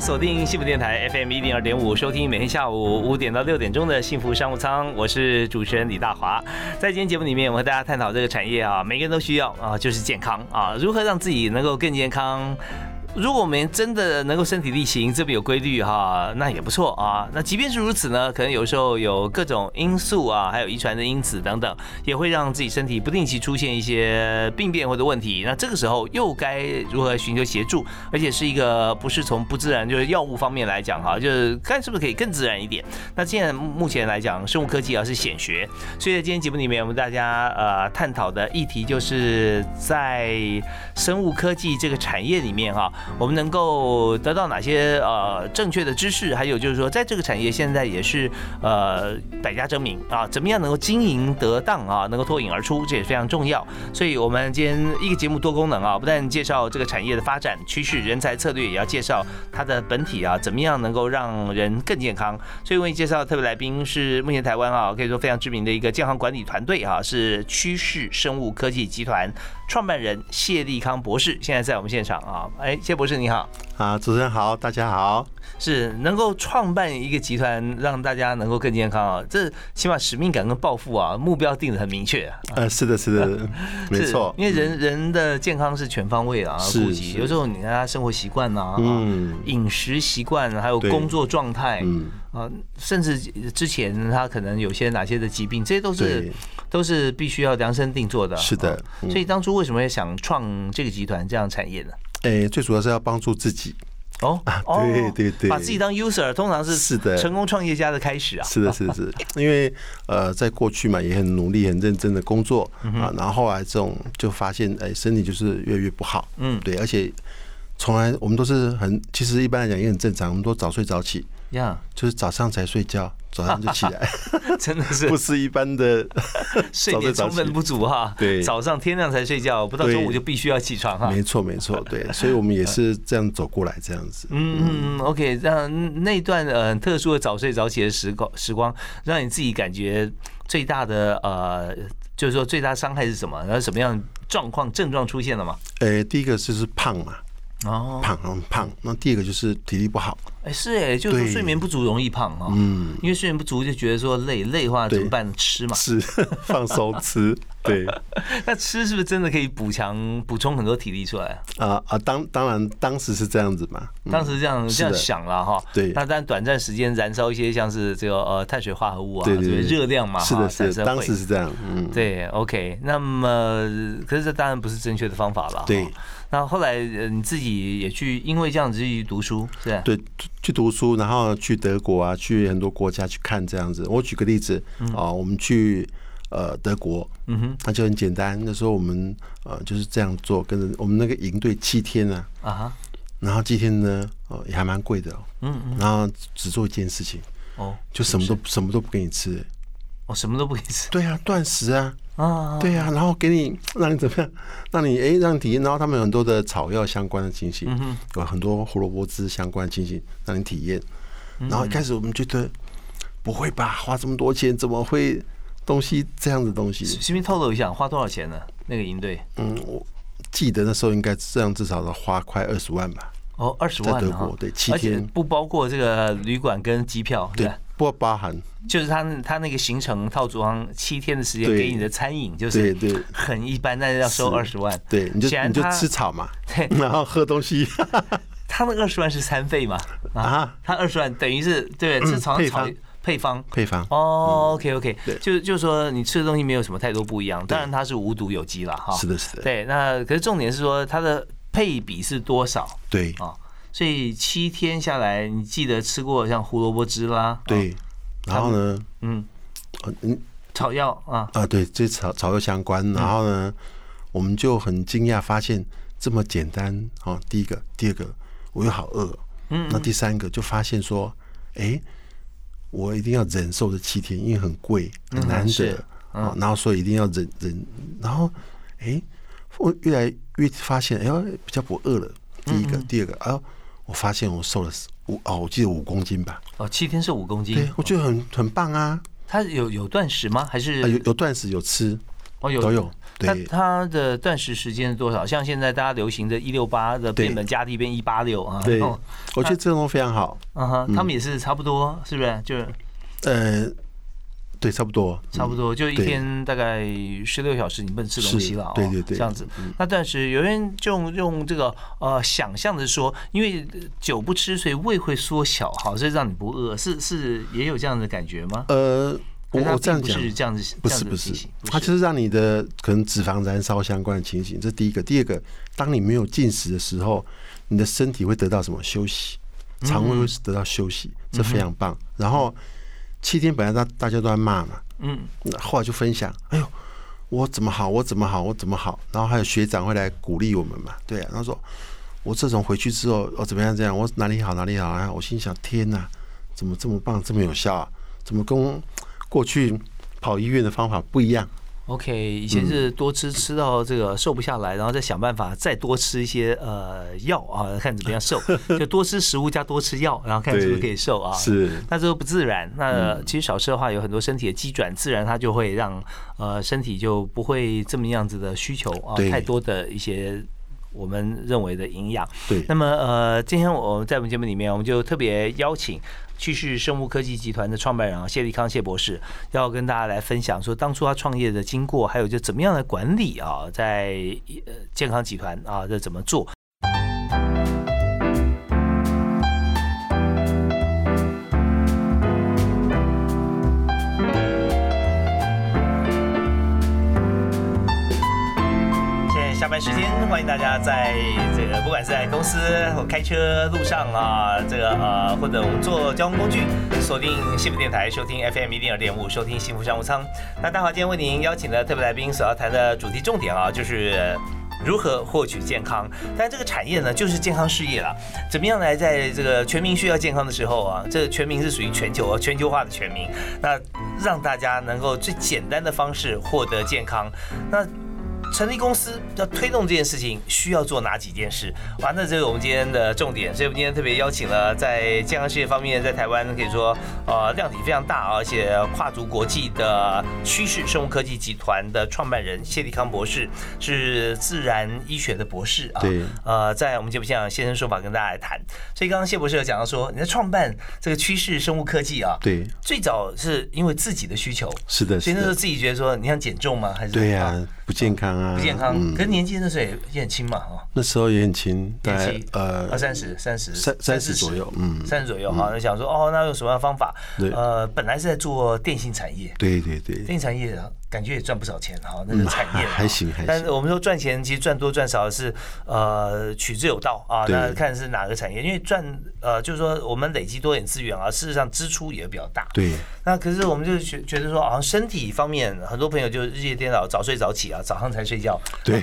锁定幸福电台 FM 一零二点五，收听每天下午五点到六点钟的幸福商务舱，我是主持人李大华。在今天节目里面，我和大家探讨这个产业啊，每个人都需要啊，就是健康啊，如何让自己能够更健康。如果我们真的能够身体力行，这么有规律哈，那也不错啊。那即便是如此呢，可能有时候有各种因素啊，还有遗传的因子等等，也会让自己身体不定期出现一些病变或者问题。那这个时候又该如何寻求协助？而且是一个不是从不自然，就是药物方面来讲哈，就是看是不是可以更自然一点。那现在目前来讲，生物科技啊是显学，所以在今天节目里面，我们大家呃探讨的议题就是在生物科技这个产业里面哈。我们能够得到哪些呃正确的知识？还有就是说，在这个产业现在也是呃百家争鸣啊，怎么样能够经营得当啊，能够脱颖而出，这也非常重要。所以，我们今天一个节目多功能啊，不但介绍这个产业的发展趋势、人才策略，也要介绍它的本体啊，怎么样能够让人更健康。所以，为你介绍特别来宾是目前台湾啊，可以说非常知名的一个健康管理团队啊，是趋势生物科技集团。创办人谢立康博士现在在我们现场啊，哎，谢博士你好，啊，主持人好，大家好，是能够创办一个集团，让大家能够更健康啊，这起码使命感跟抱负啊，目标定的很明确啊，呃，是的，是的，没错，因为人人的健康是全方位啊，顾及，有时候你看他生活习惯呐，嗯，饮食习惯，还有工作状态，嗯。啊，甚至之前他可能有些哪些的疾病，这些都是都是必须要量身定做的。是的，所以当初为什么要想创这个集团这样产业呢？诶，最主要是要帮助自己。哦，对对对，把自己当 user，通常是是的，成功创业家的开始啊。是的，是是，因为呃，在过去嘛，也很努力、很认真的工作啊，然后后来这种就发现，哎，身体就是越来越不好。嗯，对，而且从来我们都是很，其实一般来讲也很正常，我们都早睡早起。呀，就是早上才睡觉，早上就起来，真的是不是一般的 睡眠充分不足哈。对，早上天亮才睡觉，不到中午就必须要起床哈。没错，没错，对，所以我们也是这样走过来，这样子。嗯嗯，OK，让那段呃特殊的早睡早起的时光时光，让你自己感觉最大的呃，就是说最大伤害是什么？然后什么样状况症状出现了吗？呃，第一个就是胖嘛。哦，胖很胖。那第二个就是体力不好。哎，是哎，就是睡眠不足容易胖哈。嗯，因为睡眠不足就觉得说累，累的话怎么办？吃嘛，是 放松吃。对，那吃是不是真的可以补强、补充很多体力出来啊？啊当当然，当时是这样子嘛。当时这样这样想了哈。对。那但短暂时间燃烧一些像是这个呃碳水化合物啊，这个热量嘛，是的，是的，当时是这样。嗯，对，OK。那么，可是这当然不是正确的方法了。对。那后来呃你自己也去，因为这样子去读书，是吧？对，去读书，然后去德国啊，去很多国家去看这样子。我举个例子啊，我们去呃德国，嗯哼，那就很简单。那时候我们呃就是这样做，跟着我们那个营队七天啊，啊哈，然后七天呢，哦也还蛮贵的，嗯嗯，然后只做一件事情，哦，就什么都什么都不给你吃，哦，什么都不给你吃，对啊，断食啊。啊，对呀，然后给你让你怎么样？让你哎，让你体验。然后他们有很多的草药相关的情形，有很多胡萝卜汁相关的情形让你体验。然后一开始我们觉得不会吧，花这么多钱怎么会东西这样的东西？随便透露一下，花多少钱呢？那个营队？嗯，我记得那时候应该这样至少要花快二十万吧。哦，二十万在德国对，七天不包括这个旅馆跟机票，对。不包含，就是他他那个行程套装七天的时间给你的餐饮，就是对对很一般，但是要收二十万。对，你就你就吃草嘛，对，然后喝东西。他那二十万是餐费嘛？啊，他二十万等于是对吃草草配方配方。哦，OK OK，就就是说你吃的东西没有什么太多不一样，当然它是无毒有机了哈。是的，是的。对，那可是重点是说它的配比是多少？对啊。所以七天下来，你记得吃过像胡萝卜汁啦？对，然后呢？嗯，嗯，草药啊啊，对，这草草药相关。然后呢，我们就很惊讶，发现这么简单啊。第一个，第二个，我又好饿，嗯，那第三个就发现说，哎，我一定要忍受这七天，因为很贵，很难得啊，然后所以一定要忍忍，然后，哎，我越来越发现，哎，比较不饿了。第一个，第二个，啊，我发现我瘦了五哦，我记得五公斤吧。哦，七天瘦五公斤，对我觉得很很棒啊。他有有断食吗？还是有有断食有吃？哦，有都有。它它的断食时间是多少？像现在大家流行的一六八的变本加厉变一八六啊。对，我觉得这种非常好。嗯哼，他们也是差不多，是不是？就是呃。对，差不多，差不多，就一天大概十六小时，你不能吃东西了，对对对，这样子。那但是有人就用这个呃想象的说，因为酒不吃，所以胃会缩小，好，所以让你不饿，是是也有这样的感觉吗？呃，我我这样讲是这样子，不是不是，它就是让你的可能脂肪燃烧相关的情形。这第一个，第二个，当你没有进食的时候，你的身体会得到什么休息？肠胃会得到休息，这非常棒。然后。七天本来大大家都在骂嘛，嗯，后来就分享，哎呦，我怎么好，我怎么好，我怎么好，然后还有学长会来鼓励我们嘛，对啊，然后说，我这种回去之后，我怎么样这样，我哪里好哪里好啊，我心想，天哪，怎么这么棒，这么有效啊，怎么跟过去跑医院的方法不一样？OK，以前是多吃吃到这个瘦不下来，然后再想办法再多吃一些呃药啊，看怎么样瘦，就多吃食物加多吃药，然后看是不是可以瘦啊。是，那这个不自然。那其实少吃的话，有很多身体的机转，自然它就会让呃身体就不会这么样子的需求啊，太多的一些我们认为的营养。对。那么呃，今天我们在我们节目里面，我们就特别邀请。去世生物科技集团的创办人啊，谢立康谢博士要跟大家来分享说，当初他创业的经过，还有就怎么样的管理啊，在呃健康集团啊，这怎么做？时间，欢迎大家在这个不管是在公司或开车路上啊，这个呃或者我们坐交通工具，锁定幸福电台，收听 FM 一零二点五，收听幸福商务舱。那大华今天为您邀请的特别来宾所要谈的主题重点啊，就是如何获取健康。但这个产业呢，就是健康事业了。怎么样来在这个全民需要健康的时候啊，这全民是属于全球，全球化的全民，那让大家能够最简单的方式获得健康，那。成立公司要推动这件事情，需要做哪几件事？哇，那这是我们今天的重点。所以我们今天特别邀请了在健康事业方面，在台湾可以说呃量体非常大，而且跨足国际的趋势生物科技集团的创办人谢立康博士，是自然医学的博士啊。对。呃，在我们节目现场现身说法跟大家来谈。所以刚刚谢博士有讲到说，你在创办这个趋势生物科技啊，对，最早是因为自己的需求，是的，所以那时候自己觉得说，你想减重吗？还是对呀。不健康啊，不健康。可是年纪那时候也也很轻嘛，哈。那时候也很轻，大概呃二三十、三十、三三十左右，嗯，三十左右哈。那想说哦，那用什么样的方法？呃，本来是在做电信产业，对对对，电信产业感觉也赚不少钱哈，那个产业还行还行。但是我们说赚钱，其实赚多赚少是呃取之有道啊。那看是哪个产业，因为赚呃就是说我们累积多点资源啊，事实上支出也比较大。对。那可是我们就觉觉得说，好像身体方面，很多朋友就日夜颠倒，早睡早起啊，早上才睡觉。对，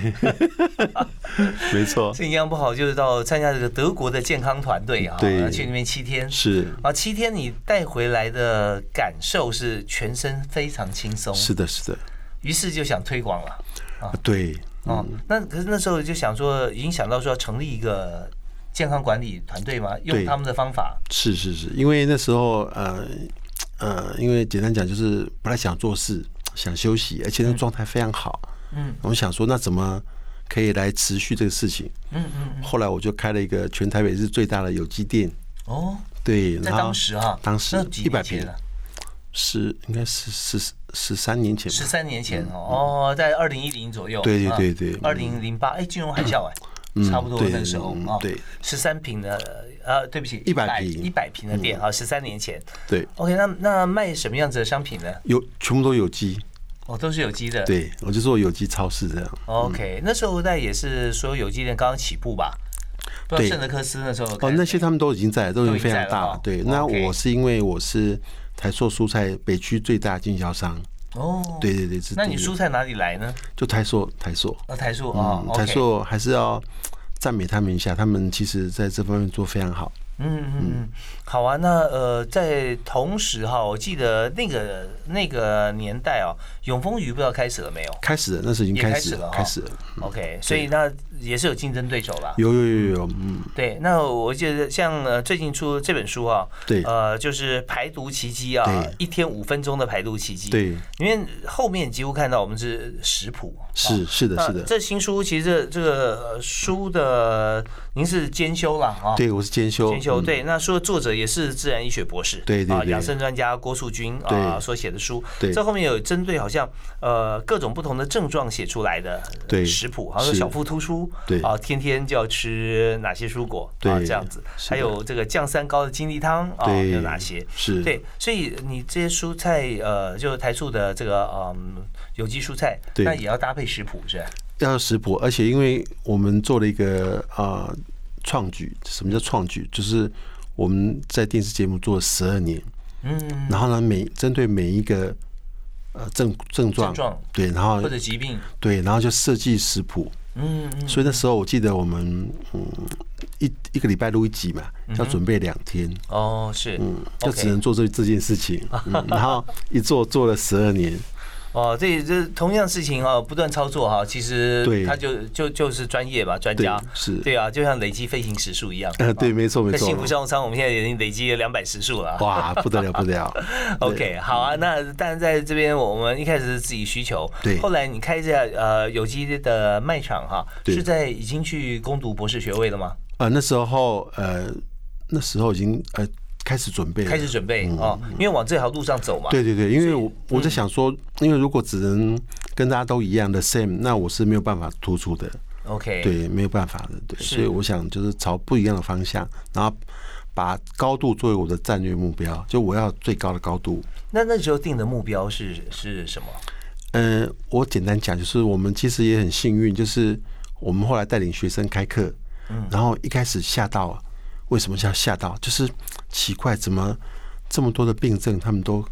没错。这营养不好，就是到参加这个德国的健康团队啊，去那边七天。是啊，七天你带回来的感受是全身非常轻松。是的，是的。于是就想推广了啊。对。哦，那可是那时候就想说，已经想到说要成立一个健康管理团队吗？用他们的方法。是是是，因为那时候呃。呃，因为简单讲就是不太想做事，想休息，而且那个状态非常好。嗯，我们想说，那怎么可以来持续这个事情？嗯嗯。后来我就开了一个全台北市最大的有机店。哦。对，在当时啊，当时一百平，是应该是十十三年前。十三年前哦，在二零一零左右。对对对对。二零零八，哎，金融海啸哎。差不多那时候啊，对，十三平的，呃，对不起，一百平，一百平的店啊，十三年前，对，OK，那那卖什么样子的商品呢？有，全部都有机，哦，都是有机的，对，我就做有机超市这样。OK，那时候在也是所有有机店刚刚起步吧？对，圣德克斯那时候，哦，那些他们都已经在，都已经非常大了。对，那我是因为我是台硕蔬菜北区最大经销商。哦，对对对，那你蔬菜哪里来呢？就台硕，台硕啊，台硕啊，台硕还是要赞美他们一下，他们其实在这方面做非常好。嗯嗯嗯，好啊。那呃，在同时哈，我记得那个那个年代哦，永丰鱼不知道开始了没有？开始了，那是已经开始了，开始了。OK，所以那也是有竞争对手吧？有有有有，嗯。对，那我记得像呃最近出这本书啊，对，呃就是排毒奇迹啊，一天五分钟的排毒奇迹。对，因为后面几乎看到我们是食谱。是是的，是的。这新书其实这这个书的您是兼修了啊？对，我是兼修。兼修对，那书的作者也是自然医学博士，对对啊，养生专家郭树军啊所写的书。对，这后面有针对好像呃各种不同的症状写出来的食谱，好像小腹突出，对。啊，天天就要吃哪些蔬果啊这样子，还有这个降三高的金力汤啊有哪些？是。对，所以你这些蔬菜呃，就台塑的这个嗯。有机蔬菜，那也要搭配食谱是？要食谱，而且因为我们做了一个啊创举，什么叫创举？就是我们在电视节目做了十二年，嗯，然后呢，每针对每一个呃症症状，对，然后或者疾病，对，然后就设计食谱，嗯嗯，所以那时候我记得我们嗯一一个礼拜录一集嘛，要准备两天，哦，是，嗯，就只能做这这件事情，然后一做做了十二年。哦，这这同样事情啊，不断操作哈，其实他就就就是专业吧，专家是对啊，就像累积飞行时数一样。呃，对，没错没错。在幸福商务舱，我们现在已经累积了两百时速了。哇，不得了不得了。OK，好啊，那但是在这边我们一开始是自己需求，对。后来你开这呃有机的卖场哈，是在已经去攻读博士学位了吗？呃，那时候呃那时候已经呃。开始准备，开始准备啊！因为往这条路上走嘛。对对对，因为我我在想说，因为如果只能跟大家都一样的 same，那我是没有办法突出的。OK，对，没有办法的，对。所以我想就是朝不一样的方向，然后把高度作为我的战略目标，就我要最高的高度。那那时候定的目标是是什么？嗯，我简单讲，就是我们其实也很幸运，就是我们后来带领学生开课，嗯，然后一开始吓到。为什么叫吓到？就是奇怪，怎么这么多的病症，他们都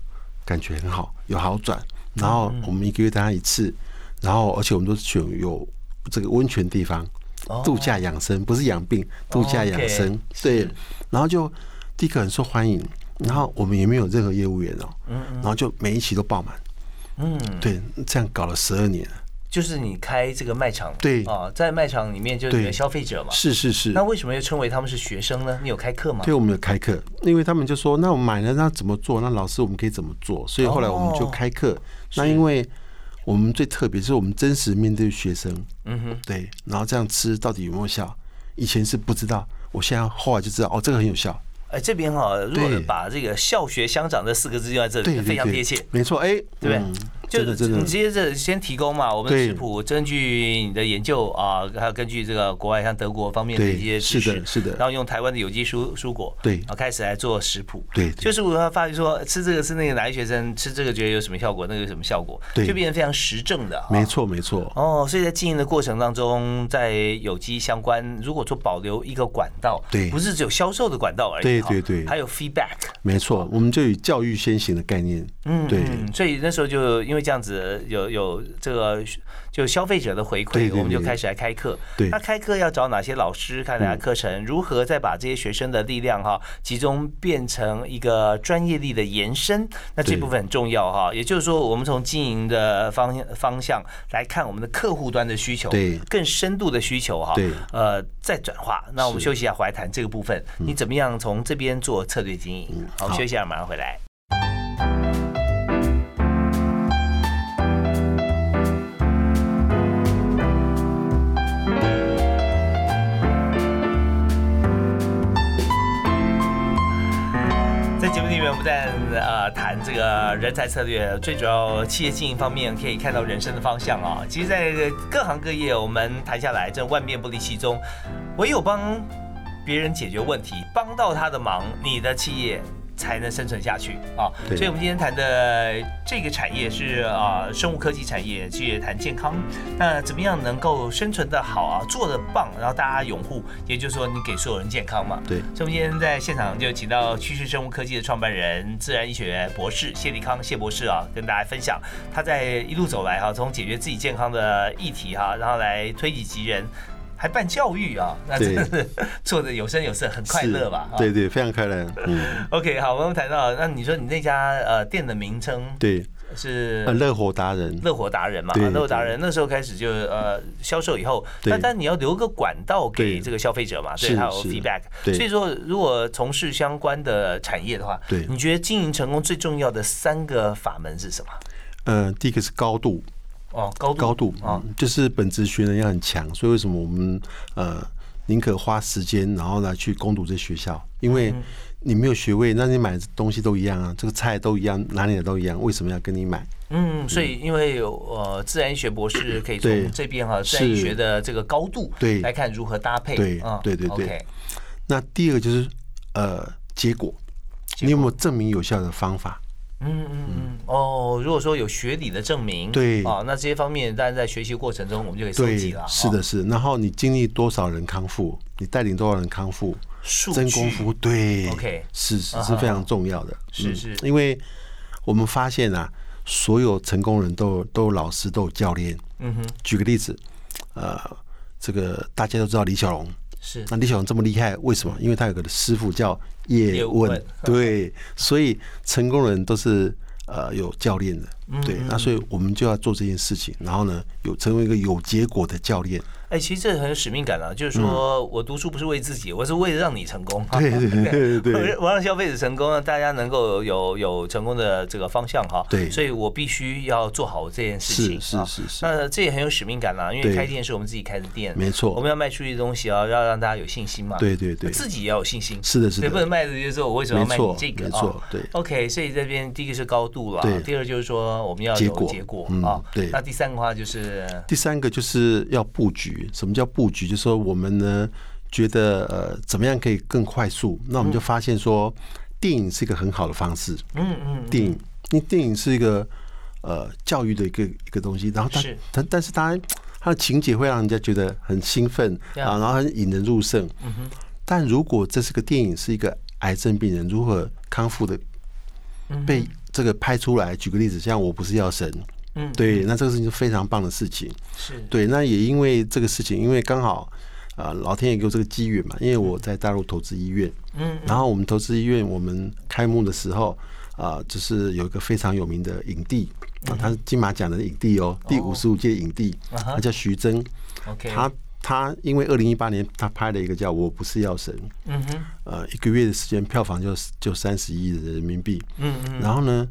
感觉很好，有好转。然后我们一个月大家一次，然后而且我们都选有这个温泉地方，度假养生，不是养病，度假养生。对，然后就第一个很受欢迎，然后我们也没有任何业务员哦，然后就每一期都爆满。嗯，对，这样搞了十二年。就是你开这个卖场，对啊，在卖场里面就是消费者嘛，是是是。那为什么又称为他们是学生呢？你有开课吗？对，我们有开课，因为他们就说，那我买了，那怎么做？那老师我们可以怎么做？所以后来我们就开课。那因为我们最特别是我们真实面对学生，嗯哼，对，然后这样吃到底有没有效？以前是不知道，我现在后来就知道，哦，这个很有效。哎，这边哈，如果把这个“校学相长”这四个字用在这里，非常贴切，没错，哎，对不对？就是你直接这先提供嘛，我们食谱根据你的研究啊，还有根据这个国外像德国方面的一些知识，是的，是的，然后用台湾的有机蔬蔬果，对，然后开始来做食谱，对，就是我发现说吃这个是那个哪些学生吃这个觉得有什么效果，那个有什么效果，对，就变成非常实证的，没错，没错。哦，所以在经营的过程当中，在有机相关，如果说保留一个管道，对，不是只有销售的管道而已，对对对，还有 feedback，没错，我们就以教育先行的概念，嗯，对，所以那时候就因为这样子有。有这个就消费者的回馈，我们就开始来开课。那开课要找哪些老师？看哪些课程？如何再把这些学生的力量哈集中变成一个专业力的延伸？那这部分很重要哈。也就是说，我们从经营的方方向来看，我们的客户端的需求，对更深度的需求哈，对呃再转化。那我们休息一下，回来谈这个部分。你怎么样从这边做策略经营？好，休息一下，马上回来。在呃谈这个人才策略，最主要企业经营方面可以看到人生的方向啊。其实，在各行各业，我们谈下来，这万变不离其宗，唯有帮别人解决问题，帮到他的忙，你的企业才能生存下去啊。所以我们今天谈的这个产业是啊、生物科技产业，去谈健康。那怎么样能够生存的好啊，做的棒，然后大家拥护，也就是说你给所有人健康嘛。对，所以我们今天在现场就请到趋势生物科技的创办人、自然医学博士谢立康谢博士啊，跟大家分享他在一路走来哈、从解决自己健康的议题哈、然后来推己及人，还办教育啊，那真的是做的有声有色，很快乐吧？哈对对，非常快乐。嗯，OK，好，我们谈到，那你说你那家呃店的名称对，是呃，乐活达人，乐活达人嘛？乐活达人那时候开始就呃销售以后，但但你要留个管道给对这个消费者嘛，是对，还有 feedback。对所以说，如果从事相关的产业的话，对你觉得经营成功最重要的三个法门是什么？呃，第一个是高度，哦，高度，高度啊，嗯就是本职学能要很强，所以为什么我们呃宁可花时间，然后来去攻读这学校？因为嗯。你没有学位，那你买的东西都一样啊，这个菜都一样，哪里的都一样，为什么要跟你买？嗯，所以因为有呃自然医学博士可以从这边哈自然医学的这个高度对。来看如何搭配，对嗯对对对。那第二个就是呃结果，你有没有证明有效的方法？嗯嗯嗯，哦，如果说有学理的证明，对。啊，那这些方面当然在学习过程中我们就可以收集了，，是的，是。然后你经历多少人康复，你带领多少人康复，数真功夫，对 OK 是是啊是非常重要的。嗯是。是因为我们发现啊，所有成功人都有都有老师，都有教练。嗯哼，举个例子，呃，这个大家都知道李小龙，是。那李小龙这么厉害，为什么？因为他有个师傅叫叶问，对，所以成功人都是呃有教练的，嗯对，那所以我们就要做这件事情，然后呢，有成为一个有结果的教练，哎，其实这很有使命感啊，就是说我读书不是为自己，我是为了让你成功。嗯对对对对对。我让消费者成功，让大家能够有有成功的这个方向哈。对。所以我必须要做好这件事情。是是啊。是是。那这也很有使命感啦，因为开店是我们自己开的店，没错。我们要卖出去的东西啊，要让大家有信心嘛。对对对。自己也要有信心。是的是的。不能卖的就是说我为什么要卖你这个没错啊。对。OK，所以这边第一个是高度了，第二就是说我们要有结果结果嗯啊。对那第三个话就是第三个就是要布局。什么叫布局？就是说我们呢觉得呃怎么样可以更快速？那我们就发现说，电影是一个很好的方式。嗯嗯电影，因为电影是一个呃教育的一个一个东西，然后它是但但是它它的情节会让人家觉得很兴奋啊，然后很引人入胜。嗯但如果这是个电影，是一个癌症病人如何康复的，嗯被这个拍出来，举个例子，像我不是药神，嗯。对，那这个事情是非常棒的事情。是。对，那也因为这个事情，因为刚好啊、呃老天爷给我这个机缘嘛，因为我在大陆投资医院，嗯然后我们投资医院，我们开幕的时候啊、就是有一个非常有名的影帝啊，他是金马奖的影帝哦，第五十五届影帝，他叫徐峥。他他因为二零一八年他拍了一个叫《我不是药神》，嗯哼呃，一个月的时间票房就就三十亿的人民币，嗯嗯然后呢，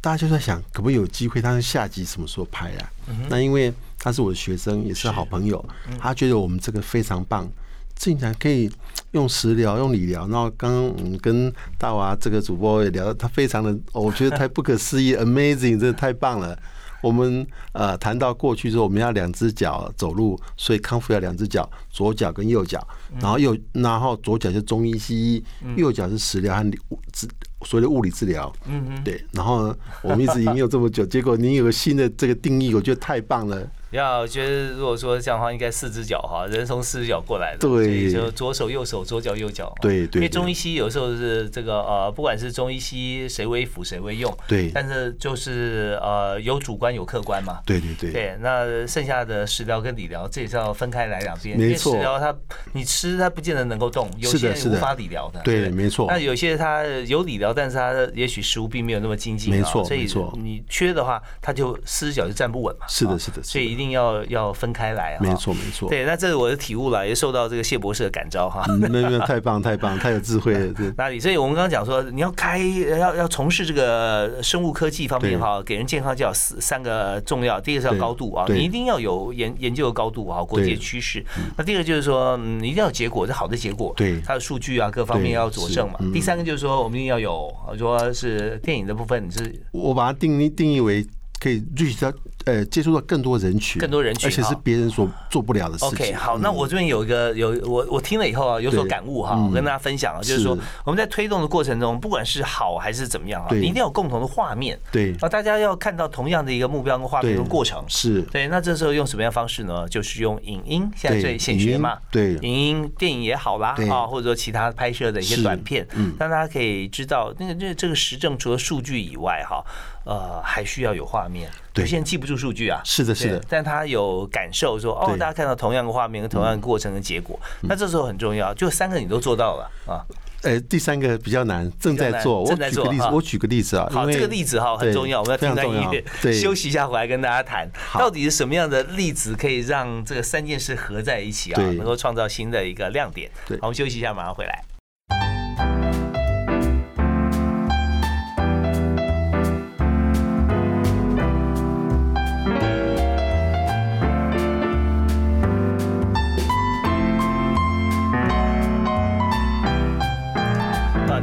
大家就在想，可不可以有机会，他的下集什么时候拍啊？嗯那因为他是我的学生，也是好朋友，他觉得我们这个非常棒，竟然可以用食疗、用理疗。然后刚刚我们跟大娃这个主播也聊到，他非常的，哦我觉得太不可思议，amazing，真的太棒了。我们呃谈到过去之后，我们要两只脚走路，所以康复要两只脚，左脚跟右脚，然后右然后左脚是中医西医，右脚是食疗和治所谓的物理治疗。嗯嗯，对，然后呢，我们一直研究这么久，结果您有个新的这个定义，我觉得太棒了。要觉得如果说这样的话，应该四只脚哈，人从四只脚过来的，对所以就左手右手，左脚右脚。对对对因为中医西医有时候是这个呃，不管是中医西医谁为辅谁为用，对但是就是呃有主观有客观嘛。对对对，对，那剩下的食疗跟理疗，这也是要分开来两边。没错因为食疗它你吃它不见得能够动，有些人无法理疗的。对没错那有些它有理疗，但是它也许食物并没有那么精进啊，没错所以没错你缺的话，它就四只脚就站不稳嘛。是的是的所以一定要要分开来啊。没错没错。对，那这是我的体悟了，也受到这个谢博士的感召哈。嗯，没有没有，太棒太棒，太有智慧了。对哪里？所以我们刚刚讲说，你要开要要从事这个生物科技方面哈，给人健康就要四三个重要，第一个是要高度啊，你一定要有研研究的高度啊，国际对趋势。那第二个就是说，一定要有结果，是好的结果，对它的数据啊各方面要佐证嘛第三个就是说，我们一定要有，说是电影的部分，你是我把它定义定义为可以 reach 到呃接触到更多人群，更多人群而且是别人所做不了的事情。OK，好，那我这边有一个有我我听了以后啊，有所感悟哈，嗯。我跟大家分享啊，就是是。说我们在推动的过程中，不管是好还是怎么样啊，你一定要有共同的画面。对。啊，大家要看到同样的一个目标跟画面对。跟过程。是。对，那这时候用什么样的方式呢？就是用影音，现在最显学嘛，对。影音电影也好啦，啊，或者说其他拍摄的一些短片，嗯。让大家可以知道那个这这个实证除了数据以外哈，呃，还需要有画面。对。有些人记不住数据啊，是的是的。但他有感受说，哦，大家看到同样的画面跟同样的过程的结果，那这时候很重要，就三个你都做到了啊。呃，第三个比较难，正在做。正在我举个例子做，我举个例子啊，好，这个例子哈很重要，我们要听非常重要段音乐，对，休息一下回来跟大家谈，到底是什么样的例子可以让这个三件事合在一起啊，能够创造新的一个亮点。对。好，我们休息一下，马上回来。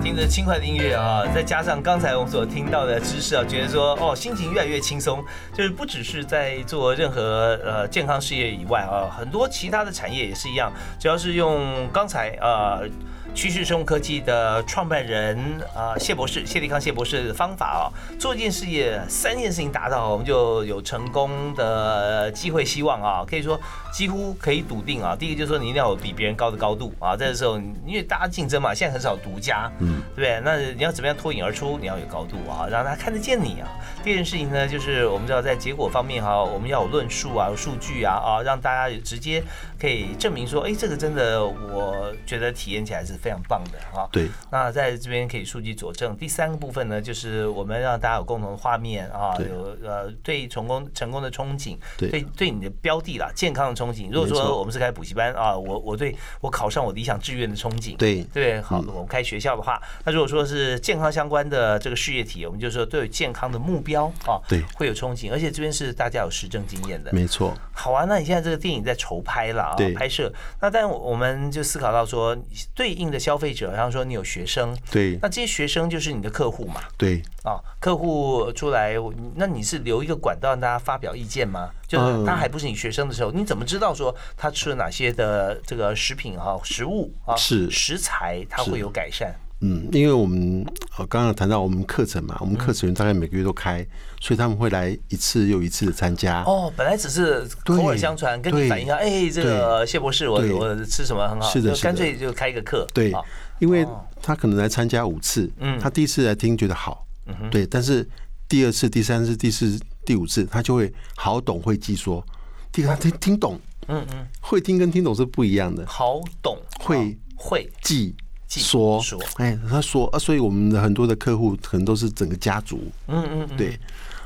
听着轻快的音乐啊，再加上刚才我们所听到的知识啊，觉得说哦，心情越来越轻松。就是不只是在做任何呃健康事业以外啊，很多其他的产业也是一样，只要是用刚才呃。趋势生物科技的创办人啊、谢博士谢立康谢博士的方法啊，做一件事业三件事情达到，我们就有成功的机会希望啊，可以说几乎可以笃定啊。第一个就是说你一定要有比别人高的高度啊，在这时候因为大家竞争嘛，现在很少独家，嗯，对不对？那你要怎么样脱颖而出？你要有高度啊，让大家看得见你啊。第二件事情呢，就是我们知道在结果方面哈，我们要有论述啊、有数据啊啊，让大家直接可以证明说，哎，这个真的我觉得体验起来是非常棒的啊。对那在这边可以数据佐证。第三个部分呢，就是我们让大家有共同的画面啊，有呃对成功成功的憧憬，对对对你的标的啦，健康的憧憬。如果说我们是开补习班啊，我我对我考上我理想志愿的憧憬，对。对，好，嗯。我们开学校的话，那如果说是健康相关的这个事业体，我们就说对健康的目标啊，对。会有憧憬，而且这边是大家有实证经验的。没错，好啊，那你现在这个电影在筹拍了啊，拍摄，那但我们就思考到说，对应的消费者，然后说你有学生，对。那这些学生就是你的客户嘛，对，啊，客户出来，那你是留一个管道让大家发表意见吗？就他还不是你学生的时候，你怎么知道说他吃了哪些的这个食品哈、食物啊是。食材，他会有改善？嗯，因为我们呃刚刚谈到我们课程嘛，我们课程大概每个月都开，所以他们会来一次又一次的参加。哦，本来只是口耳相传，跟你反映一下，哎，这个谢博士，我我吃什么很好，是的就干脆就开一个课，对啊，因为哦他可能来参加五次，嗯。他第一次来听觉得好，对，但是第二次、第三次、第四、第五次，他就会好懂会记说，第二他听听懂，嗯嗯，会听跟听懂是不一样的，好懂，会啊会。记。记说。说，哎，他说啊，所以我们的很多的客户可能都是整个家族，嗯嗯嗯，对，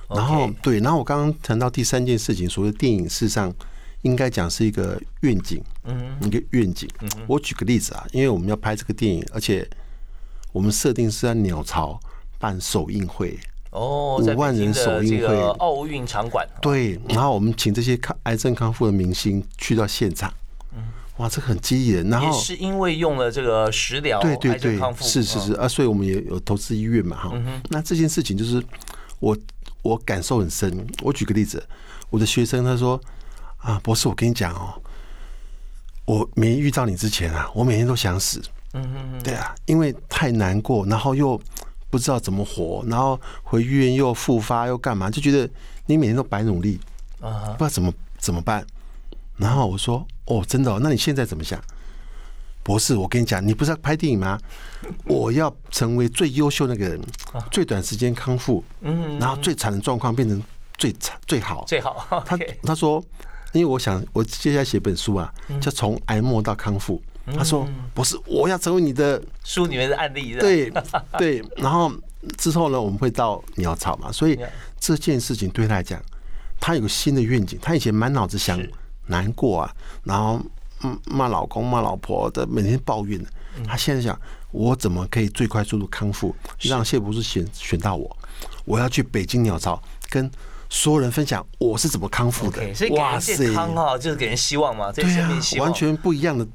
然后对，然后我刚刚谈到第三件事情，所谓电影，事实上应该讲是一个愿景，嗯。一个愿景。我举个例子啊，因为我们要拍这个电影，而且我们设定是在鸟巢办首映会，哦，五万人首映这个会奥运场馆，对，然后我们请这些康癌症康复的明星去到现场，哇，这个很激人。然后也是因为用了这个食疗对对对是是是啊，所以我们也有投资医院嘛哈。那这件事情就是我我感受很深。我举个例子，我的学生他说啊，博士，我跟你讲哦，我没遇到你之前啊，我每天都想死。嗯嗯嗯，对啊，因为太难过，然后又不知道怎么活，然后回医院又复发又干嘛，就觉得你每天都白努力，不知道怎么怎么办。然后我说：“哦，真的、哦？那你现在怎么想？”博士，我跟你讲，你不是要拍电影吗？我要成为最优秀那个人，最短时间康复，嗯，然后最惨的状况变成最惨最好。最好，他他说，因为我想我接下来写本书啊，叫从癌末到康复。他说，不是，我要成为你的书里面的案例，对 对，然后之后呢，我们会到鸟巢嘛，所以这件事情对他来讲，他有个新的愿景。他以前满脑子想难过啊，然后嗯骂老公骂老婆的，每天抱怨他现在想，我怎么可以最快速度康复，让谢博士选选到我？我要去北京鸟巢跟所有人分享我是怎么康复的 OK，所以。给人健康哈，就是给人希望嘛，这对啊生命，希望完。全不一样的。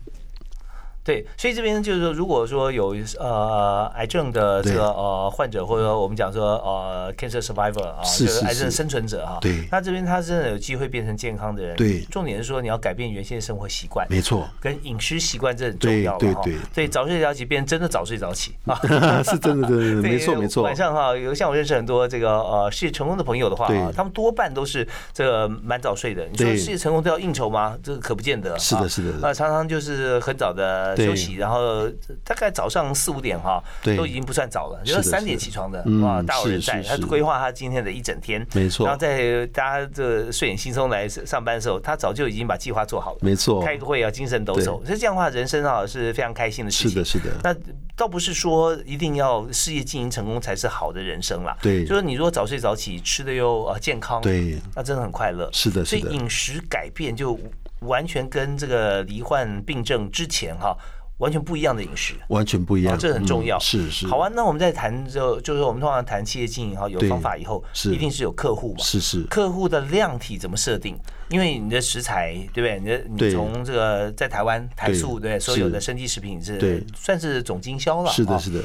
对，所以这边就是说，如果说有呃癌症的这个呃患者，或者说我们讲说呃 cancer survivor 啊，就是癌症生存者啊，对，那这边他真的有机会变成健康的人。对，重点是说你要改变原先的生活习惯，没错，跟饮食习惯这很重要对对对，所以早睡早起变真的早睡早起啊，是真的，真的，没错没错。晚上哈，有像我认识很多这个呃事业成功的朋友的话啊，他们多半都是这个蛮早睡的。你说事业成功都要应酬吗？这个可不见得。是的，是的。那常常就是很早的休息，然后大概早上四五点哈，都已经不算早了，就是三点起床的哇，大有人在。他规划他今天的一整天，没错。然后在大家这睡眼惺忪来上班的时候，他早就已经把计划做好了，没错。开个会要精神抖擞，所以这样的话，人生啊是非常开心的事情。是的，是的。那倒不是说一定要事业经营成功才是好的人生啦，对。就是你如果早睡早起，吃的又呃健康，对，那真的很快乐。是的，所以饮食改变就。完全跟这个罹患病症之前哈，完全不一样的饮食，完全不一样，这很重要。是是。好啊，那我们在谈就就是我们通常谈企业经营哈，有方法以后，是一定是有客户嘛，是是。客户的量体怎么设定？因为你的食材对不对？你的你从这个在台湾台塑对所有的生机食品是算是总经销了，是的是的。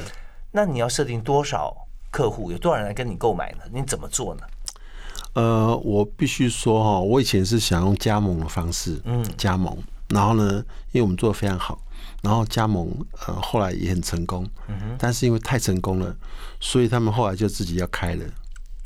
那你要设定多少客户？有多少人来跟你购买呢？你怎么做呢？呃，我必须说哈，我以前是想用加盟的方式，嗯，加盟，然后呢，因为我们做的非常好，然后加盟，呃，后来也很成功，嗯哼，但是因为太成功了，所以他们后来就自己要开了。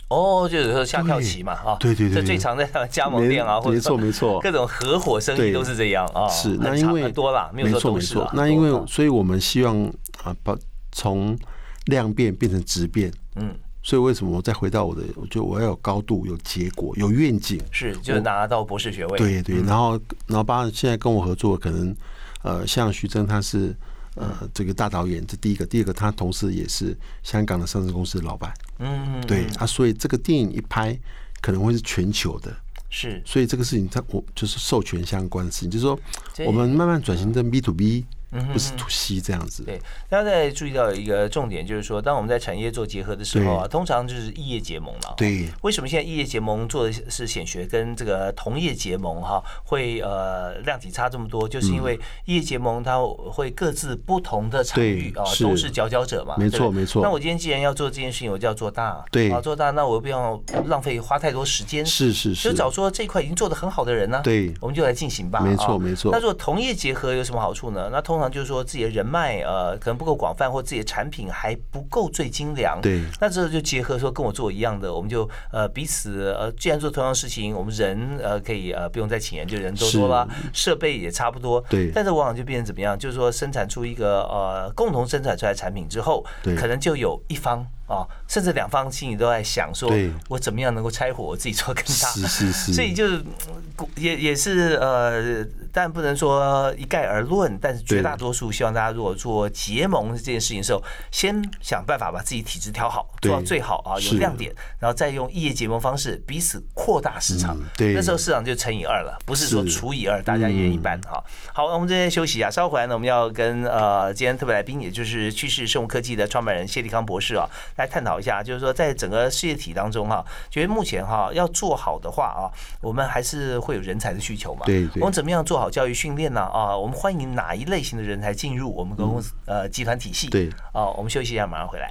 哦，就是说下跳棋嘛，啊，对对对，这最常在加盟店啊，或者没错没错，各种合伙生意都是这样啊。是，那因为多了，没错没错，那因为，所以我们希望啊，把从量变变成质变，嗯。所以为什么我再回到我的，我觉得我要有高度、有结果、有愿景，是就拿到博士学位。对对，然后然后把现在跟我合作，可能呃像徐峥他是呃这个大导演，这第一个，第二个他同时也是香港的上市公司的老板。嗯，对啊，所以这个电影一拍可能会是全球的。是，所以这个事情它我就是授权相关的事情，就是说我们慢慢转型成 B to B。不是土西这样子。对，大家在注意到一个重点，就是说，当我们在产业做结合的时候啊，通常就是异业结盟了。对。为什么现在异业结盟做的是显学，跟这个同业结盟哈会呃量体差这么多？就是因为异业结盟它会各自不同的场域啊，都是佼佼者嘛。没错没错。那我今天既然要做这件事情，我就要做大。对。啊，做大，那我不要浪费花太多时间。是是是。就找说这块已经做的很好的人呢。对。我们就来进行吧。没错没错。那如果同业结合有什么好处呢？那通常就是说自己的人。脉呃可能不够广泛，或自己的产品还不够最精良。对，那这就结合说跟我做一样的，我们就呃彼此呃既然做同样的事情，我们人呃可以呃不用再请人，就人多多了，设备也差不多。对，但是往往就变成怎么样？就是说生产出一个呃共同生产出来产品之后，可能就有一方。啊，甚至两方心里都在想说，我怎么样能够拆伙，我自己做更大。是是是。所以就是也也是呃，但不能说一概而论。但是绝大多数希望大家如果做结盟这件事情的时候，先想办法把自己体质调好，做到最好啊，有亮点，然后再用异业结盟方式彼此扩大市场。对，那时候市场就乘以二了，不是说除以二，大家也一般哈。好，那我们这边休息一下，稍后回来呢，我们要跟呃今天特别来宾，也就是趋势生物科技的创办人谢立康博士啊。来探讨一下，就是说，在整个事业体当中哈，觉得目前哈要做好的话啊，我们还是会有人才的需求嘛。对，我们怎么样做好教育训练呢？啊，我们欢迎哪一类型的人才进入我们公司呃集团体系？对，啊，我们休息一下，马上回来。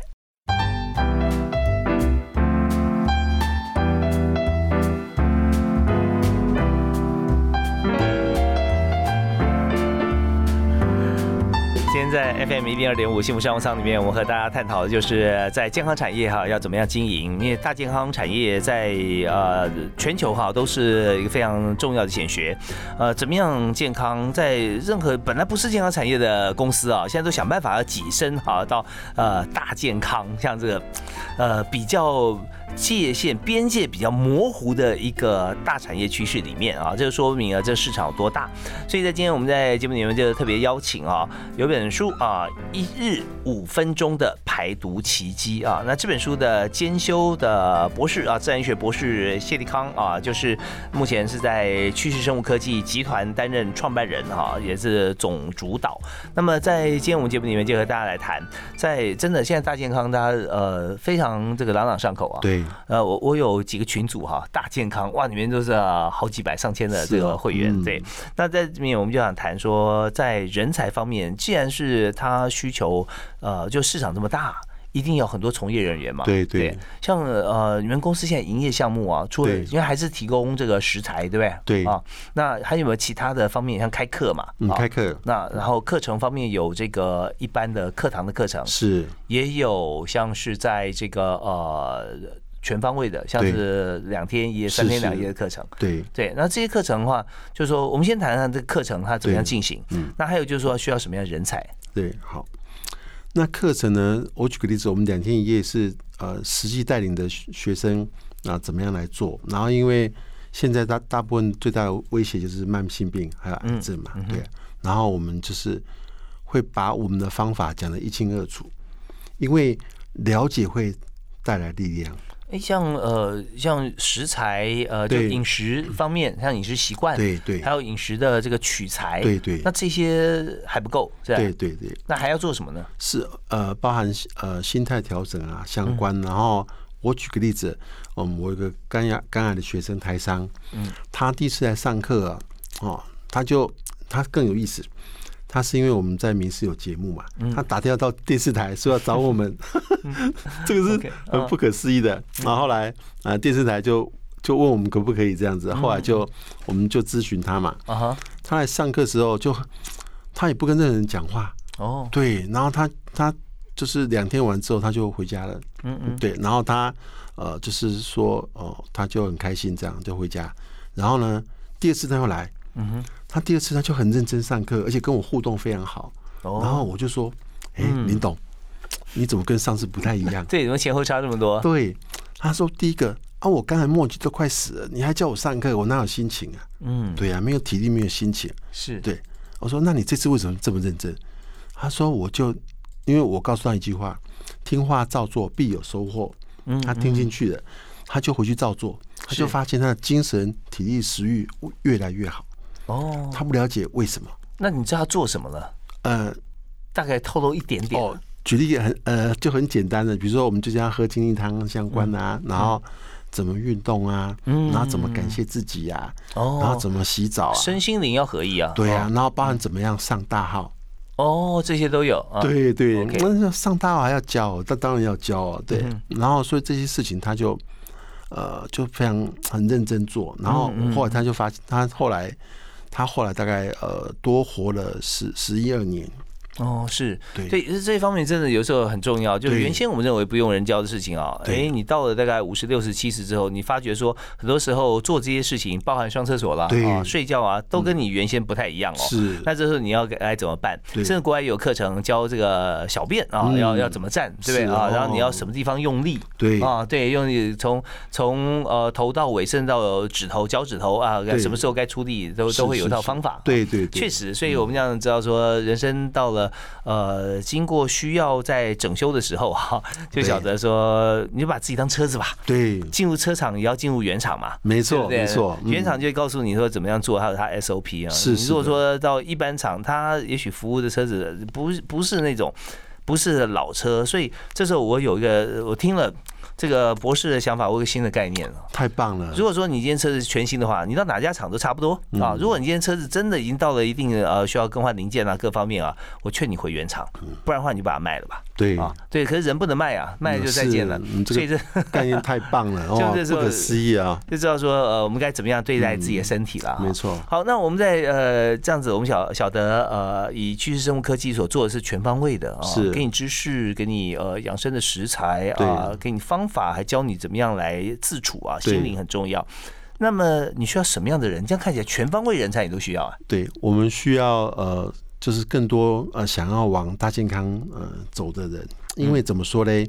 在 FM 一零二点五幸福商务舱里面，我们和大家探讨的就是在健康产业哈要怎么样经营。因为大健康产业在呃全球哈都是一个非常重要的显学。呃，怎么样健康，在任何本来不是健康产业的公司啊，现在都想办法要跻身哈到呃大健康，像这个呃比较。界限边界比较模糊的一个大产业趋势里面啊，这就说明了这市场有多大。所以在今天我们在节目里面就特别邀请啊，有本书。啊，《一日五分钟的排毒奇迹》啊。那这本书的兼修的博士啊，自然学博士谢立康啊，就是目前是在趋势生物科技集团担任创办人哈，也是总主导。那么在今天我们节目里面就和大家来谈，在真的现在大健康，大家呃非常这个朗朗上口啊。对，呃，我我有几个群组哈，大健康哇，里面都是好几百上千的这个会员。对，那在这面我们就想谈说，在人才方面，既然是他需求，呃，就市场这么大，一定有很多从业人员嘛。对对，像呃，你们公司现在营业项目啊，除了因为还是提供这个食材，对不对？对啊，那还有没有其他的方面，像开课嘛？嗯，开课。那然后课程方面有这个一般的课堂的课程，是也有像是在这个呃。全方位的，像是两天一夜、三天两夜的课程。对对，那这些课程的话，就是说，我们先谈谈这个课程它怎么样进行。嗯，那还有就是说，需要什么样的人才？对，好。那课程呢？我举个例子，我们两天一夜是呃实际带领的学生啊，怎么样来做？然后因为现在大大部分最大的威胁就是慢性病还有癌症嘛，对。然后我们就是会把我们的方法讲得一清二楚，因为了解会带来力量。哎，像呃，像食材呃，就饮食方面，像饮食习惯，对对，还有饮食的这个取材，对对，那这些还不够，是吧？对对对，那还要做什么呢？是呃，包含呃心态调整啊相关。然后我举个例子，嗯，我有个肝癌肝癌的学生台商，嗯，他第一次来上课啊，哦，他就他更有意思。他是因为我们在民视有节目嘛，他打电话到电视台说要找我们，这个是很不可思议的。然后后来啊，电视台就就问我们可不可以这样子，后来就我们就咨询他嘛。啊他来上课时候就他也不跟任何人讲话。哦，对，然后他他就是两天完之后他就回家了，嗯嗯，对，然后他呃就是说哦他就很开心这样就回家，然后呢第二次他又来。嗯哼，他第二次他就很认真上课，而且跟我互动非常好。哦，然后我就说：“哎，林董，你怎么跟上次不太一样？这怎么前后差这么多？”对，他说：“第一个啊，我刚才墨迹都快死了，你还叫我上课，我哪有心情啊？嗯，对呀，没有体力，没有心情。是对，我说：那你这次为什么这么认真？他说：我就因为我告诉他一句话：听话照做，必有收获。嗯，他听进去了，他就回去照做，他就发现他的精神、体力、食欲越来越好。”哦，他不了解为什么？那你知道他做什么了？呃，大概透露一点点。哦，举例很呃，就很简单的，比如说我们就叫他喝精力汤相关啊，然后怎么运动啊，然后怎么感谢自己呀，哦，然后怎么洗澡啊，身心灵要合一啊。对啊，然后包含怎么样上大号。哦，这些都有。对对，那上大号还要教，那当然要教啊。对，然后所以这些事情他就呃就非常很认真做，然后后来他就发现，他后来。他后来大概呃多活了十十一二年。哦，是对，所以这一方面真的有时候很重要。就原先我们认为不用人教的事情啊，哎，你到了大概五十六十七十之后，你发觉说很多时候做这些事情，包含上厕所啦、啊、睡觉啊，都跟你原先不太一样哦。是，那这时候你要该怎么办？甚至国外有课程教这个小便啊，要要怎么站，对不对啊？然后你要什么地方用力？对啊，对，用力从从呃头到尾，甚至到指头、脚趾头啊，什么时候该出力，都都会有一套方法。对对，确实，所以我们这样知道说，人生到了。呃，经过需要在整修的时候哈，就晓得说，你就把自己当车子吧。对，进入车厂也要进入原厂嘛。没错，没错。原厂就会告诉你说怎么样做，还有它 SOP 啊。是是。如果说到一般厂，它也许服务的车子不不是那种不是老车，所以这时候我有一个，我听了。这个博士的想法，我有个新的概念了。太棒了！如果说你今天车子全新的话，你到哪家厂都差不多啊。如果你今天车子真的已经到了一定的呃需要更换零件啊各方面啊，我劝你回原厂，不然的话你就把它卖了吧。对啊，对，可是人不能卖啊，卖了就再见了。所以这 概念太棒了，哦，不可思议啊！就知道说呃我们该怎么样对待自己的身体了。没错。好，那我们在呃这样子，我们晓晓得呃以趋势生物科技所做的是全方位的啊，是给你知识，给你呃养生的食材啊，给你方法，还教你怎。么样来自处啊？心灵很重要。那么你需要什么样的人？这样看起来全方位人才你都需要啊。对，我们需要呃，就是更多呃想要往大健康呃走的人。因为怎么说嘞？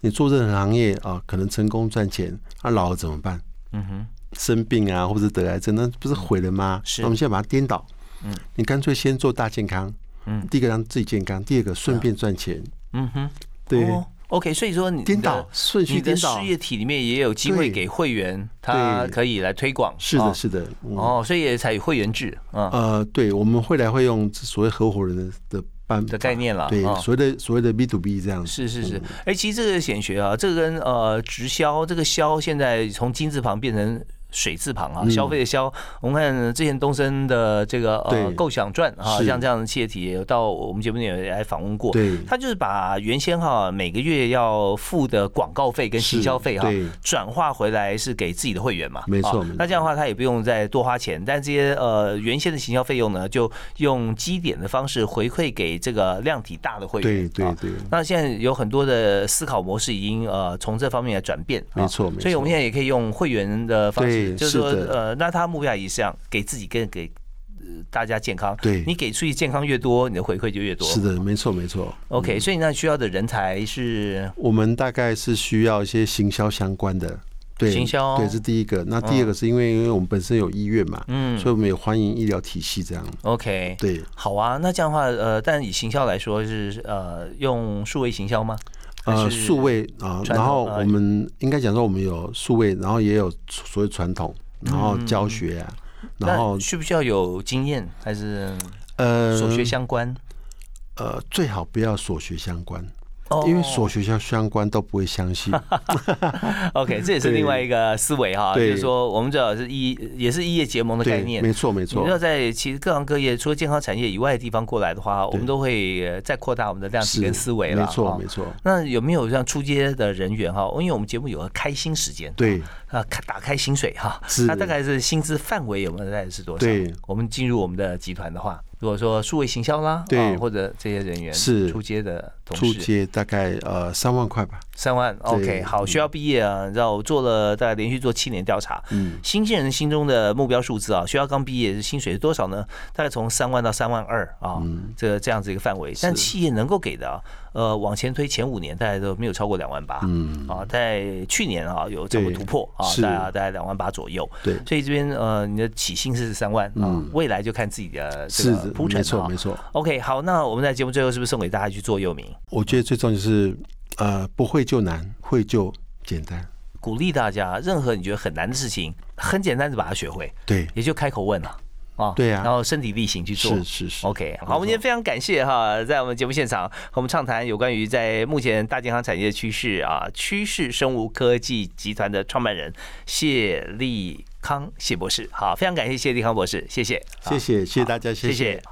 你做任何行业啊，可能成功赚钱，那老了怎么办？嗯哼，生病啊，或者得癌症，那不是毁了吗？是。那我们现在把它颠倒。嗯。你干脆先做大健康。嗯，第一个让自己健康，第二个顺便赚钱。嗯哼，对。OK，所以说你颠倒顺序颠倒，事业体里面也有机会给会员，他可以来推广。是的，是的。哦，所以也采取会员制。呃，对，我们未来会用所谓合伙人的的班的概念了。对，所谓的所谓的 B to B 这样。是是是。哎，其实这个显学啊，这个跟呃直销，这个销现在从金字旁变成。水字旁啊，消费的消。我们看之前东升的这个呃构想传啊，像这样的企业体也到我们节目里面来访问过。对，他就是把原先哈每个月要付的广告费跟行销费哈，转化回来是给自己的会员嘛。没错。那这样的话，他也不用再多花钱，但这些呃原先的行销费用呢，就用基点的方式回馈给这个量体大的会员。对对对。那现在有很多的思考模式已经呃从这方面来转变。没错没错。所以我们现在也可以用会员的方式。就是说，呃，那他目标也是这样，给自己跟给大家健康。对，你给出去健康越多，你的回馈就越多。是的，没错，没错。OK，所以那需要的人才是，我们大概是需要一些行销相关的，对，行销，对，是第一个。那第二个是因为，因为我们本身有医院嘛，嗯，所以我们也欢迎医疗体系这样。OK，对，好啊。那这样的话，呃，但以行销来说，是呃，用数位行销吗？呃，数位啊，然后我们应该讲说，我们有数位，然后也有所谓传统。然后教学啊，然后需不需要有经验，还是呃所学相关？呃，最好不要所学相关。因为所学校相关都不会相信。OK，这也是另外一个思维哈，就是说我们最好是一也是异业结盟的概念。没错没错。你要在其实各行各业除了健康产业以外的地方过来的话，我们都会再扩大我们的量体跟思维了。没错没错。那有没有像出街的人员哈？因为我们节目有个开心时间。对。啊，开打开薪水哈，那大概是薪资范围有没有大概是多少？对。我们进入我们的集团的话。如果说数位行销啦，对，或者这些人员是。出街的同事，出街大概呃三万块吧。三万，OK，好，学校毕业啊，你知道我做了大概连续做七年调查，嗯，新鲜人心中的目标数字啊，学校刚毕业薪水是多少呢？大概从三万到三万二啊，这个这样子一个范围，但企业能够给的，呃，往前推前五年大概都没有超过两万八，嗯，啊，在去年啊有这么突破啊，大概大概两万八左右，对，所以这边呃你的起薪是三万啊，未来就看自己的这个铺陈，没错没错，OK，好，那我们在节目最后是不是送给大家去做右名？我觉得最重要是。呃，不会就难，会就简单。鼓励大家，任何你觉得很难的事情，很简单就把它学会。对，也就开口问了啊。对呀，然后身体力行去做。是是是。OK，好，我们今天非常感谢哈，在我们节目现场和我们畅谈有关于在目前大健康产业的趋势啊，趋势生物科技集团的创办人谢立康谢博士。好，非常感谢谢立康博士，谢谢，谢谢，谢谢大家，谢谢。